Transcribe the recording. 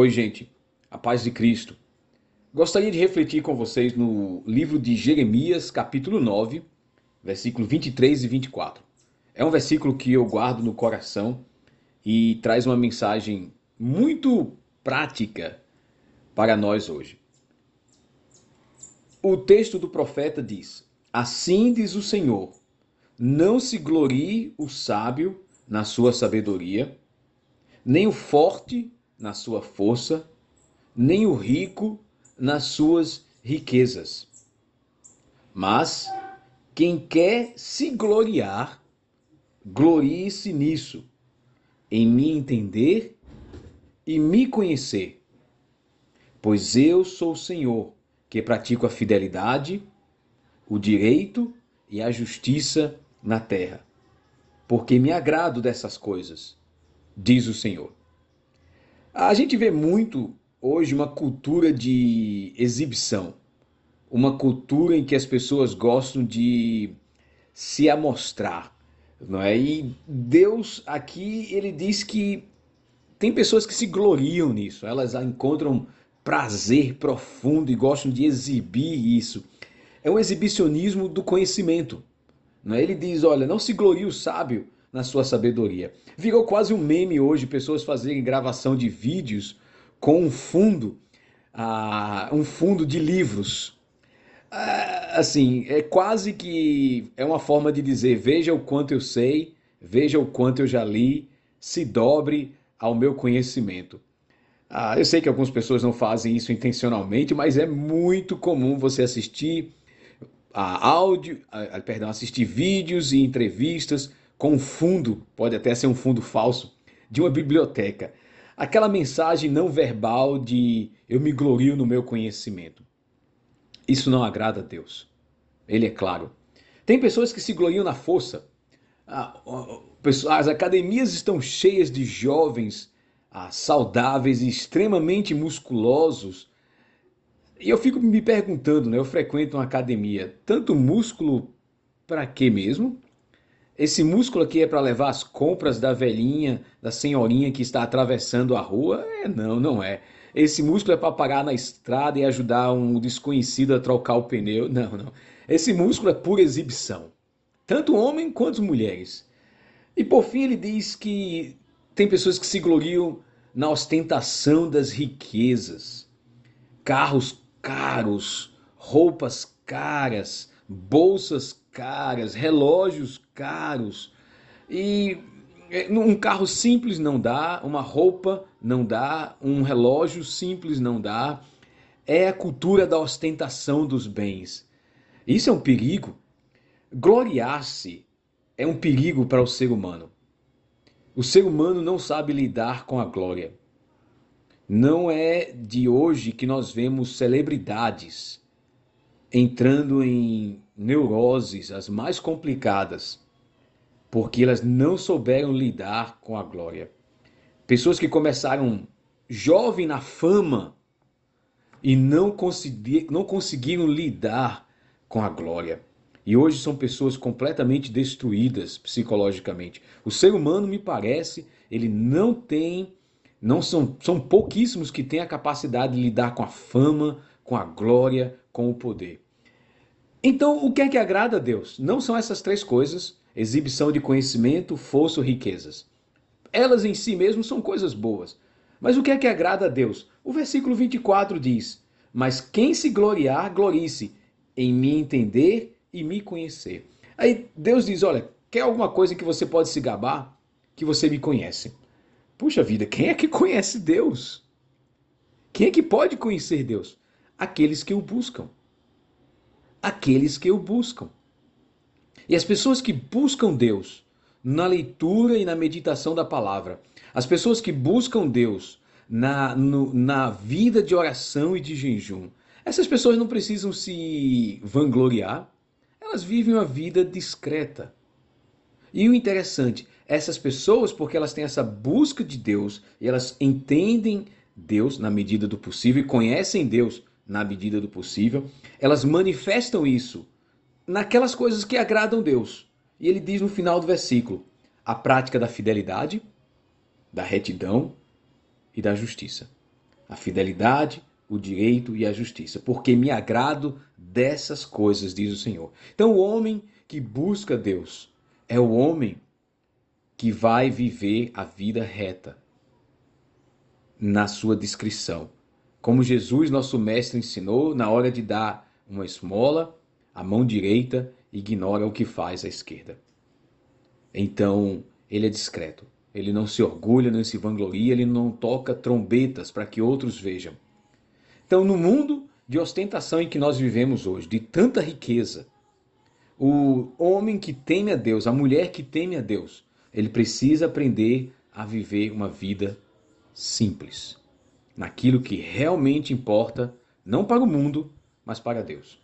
Oi, gente, a paz de Cristo. Gostaria de refletir com vocês no livro de Jeremias, capítulo 9, versículo 23 e 24. É um versículo que eu guardo no coração e traz uma mensagem muito prática para nós hoje. O texto do profeta diz: Assim diz o Senhor: Não se glorie o sábio na sua sabedoria, nem o forte na sua força, nem o rico nas suas riquezas. Mas quem quer se gloriar, glorie-se nisso, em me entender e me conhecer. Pois eu sou o Senhor, que pratico a fidelidade, o direito e a justiça na terra. Porque me agrado dessas coisas, diz o Senhor. A gente vê muito hoje uma cultura de exibição, uma cultura em que as pessoas gostam de se amostrar, não é? E Deus aqui ele diz que tem pessoas que se gloriam nisso, elas encontram prazer profundo e gostam de exibir isso. É um exibicionismo do conhecimento. Não é? Ele diz: olha, não se glorie o sábio na sua sabedoria. Virou quase um meme hoje pessoas fazerem gravação de vídeos com um fundo, uh, um fundo de livros. Uh, assim, é quase que é uma forma de dizer: veja o quanto eu sei, veja o quanto eu já li, se dobre ao meu conhecimento. Ah, eu sei que algumas pessoas não fazem isso intencionalmente, mas é muito comum você assistir a áudio, a, perdão, assistir vídeos e entrevistas com um fundo, pode até ser um fundo falso, de uma biblioteca. Aquela mensagem não verbal de eu me glorio no meu conhecimento. Isso não agrada a Deus. Ele é claro. Tem pessoas que se gloriam na força. Ah, as academias estão cheias de jovens ah, saudáveis e extremamente musculosos. E eu fico me perguntando, né? Eu frequento uma academia. Tanto músculo para quê mesmo? Esse músculo aqui é para levar as compras da velhinha, da senhorinha que está atravessando a rua? É, não, não é. Esse músculo é para parar na estrada e ajudar um desconhecido a trocar o pneu? Não, não. Esse músculo é pura exibição. Tanto homem quanto mulheres. E por fim ele diz que tem pessoas que se gloriam na ostentação das riquezas. Carros caros, roupas caras, bolsas caras, relógios caros. E é, um carro simples não dá, uma roupa não dá, um relógio simples não dá. É a cultura da ostentação dos bens. Isso é um perigo. Gloriar-se é um perigo para o ser humano. O ser humano não sabe lidar com a glória. Não é de hoje que nós vemos celebridades entrando em neuroses, as mais complicadas, porque elas não souberam lidar com a glória. Pessoas que começaram jovem na fama e não, consegui, não conseguiram lidar com a glória. E hoje são pessoas completamente destruídas psicologicamente. O ser humano, me parece, ele não tem, não são, são pouquíssimos que têm a capacidade de lidar com a fama, com a glória, com o poder. Então, o que é que agrada a Deus? Não são essas três coisas: exibição de conhecimento, força ou riquezas. Elas em si mesmas são coisas boas. Mas o que é que agrada a Deus? O versículo 24 diz: Mas quem se gloriar, glorie-se em me entender e me conhecer. Aí Deus diz: Olha, quer alguma coisa que você pode se gabar? Que você me conhece. Puxa vida, quem é que conhece Deus? Quem é que pode conhecer Deus? Aqueles que o buscam aqueles que o buscam. E as pessoas que buscam Deus na leitura e na meditação da palavra, as pessoas que buscam Deus na, no, na vida de oração e de jejum, essas pessoas não precisam se vangloriar, elas vivem uma vida discreta. E o interessante, essas pessoas, porque elas têm essa busca de Deus e elas entendem Deus na medida do possível e conhecem Deus na medida do possível, elas manifestam isso naquelas coisas que agradam Deus. E ele diz no final do versículo: a prática da fidelidade, da retidão e da justiça. a fidelidade, o direito e a justiça, porque me agrado dessas coisas, diz o Senhor. Então, o homem que busca Deus é o homem que vai viver a vida reta na sua descrição. Como Jesus, nosso mestre, ensinou, na hora de dar uma esmola, a mão direita ignora o que faz a esquerda. Então, ele é discreto. Ele não se orgulha, não se vangloria, ele não toca trombetas para que outros vejam. Então, no mundo de ostentação em que nós vivemos hoje, de tanta riqueza, o homem que teme a Deus, a mulher que teme a Deus, ele precisa aprender a viver uma vida simples, naquilo que realmente importa, não para o mundo, mas para Deus.